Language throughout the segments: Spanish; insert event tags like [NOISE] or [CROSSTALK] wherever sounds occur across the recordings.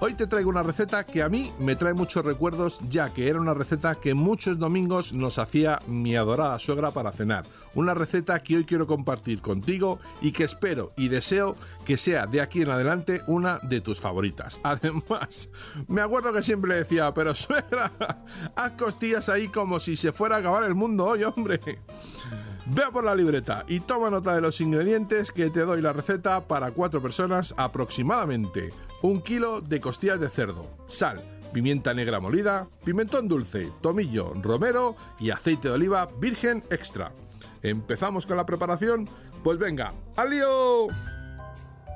Hoy te traigo una receta que a mí me trae muchos recuerdos, ya que era una receta que muchos domingos nos hacía mi adorada suegra para cenar. Una receta que hoy quiero compartir contigo y que espero y deseo que sea de aquí en adelante una de tus favoritas. [LAUGHS] Además, me acuerdo que siempre decía, pero suegra, haz costillas ahí como si se fuera a acabar el mundo hoy, hombre. Vea por la libreta y toma nota de los ingredientes que te doy la receta para cuatro personas aproximadamente. Un kilo de costillas de cerdo, sal, pimienta negra molida, pimentón dulce, tomillo, romero y aceite de oliva virgen extra. ¿Empezamos con la preparación? Pues venga, ¡al lío!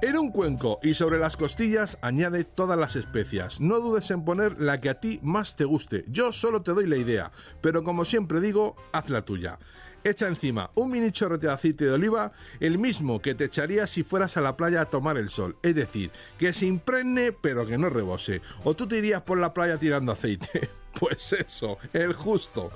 En un cuenco y sobre las costillas añade todas las especias. No dudes en poner la que a ti más te guste. Yo solo te doy la idea, pero como siempre digo, haz la tuya. Echa encima un mini chorrete de aceite de oliva, el mismo que te echarías si fueras a la playa a tomar el sol. Es decir, que se impregne pero que no rebose. O tú te irías por la playa tirando aceite. [LAUGHS] Pues eso, el justo.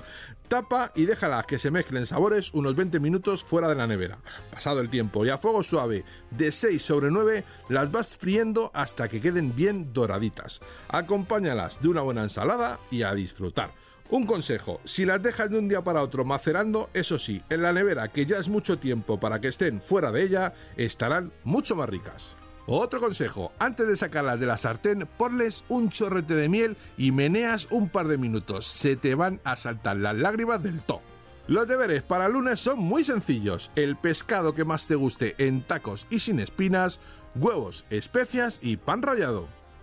Tapa y déjalas que se mezclen sabores unos 20 minutos fuera de la nevera. Pasado el tiempo y a fuego suave de 6 sobre 9 las vas friendo hasta que queden bien doraditas. Acompáñalas de una buena ensalada y a disfrutar. Un consejo, si las dejas de un día para otro macerando, eso sí, en la nevera, que ya es mucho tiempo para que estén fuera de ella, estarán mucho más ricas. Otro consejo, antes de sacarlas de la sartén, ponles un chorrete de miel y meneas un par de minutos. Se te van a saltar las lágrimas del to. Los deberes para lunes son muy sencillos. El pescado que más te guste en tacos y sin espinas, huevos, especias y pan rallado.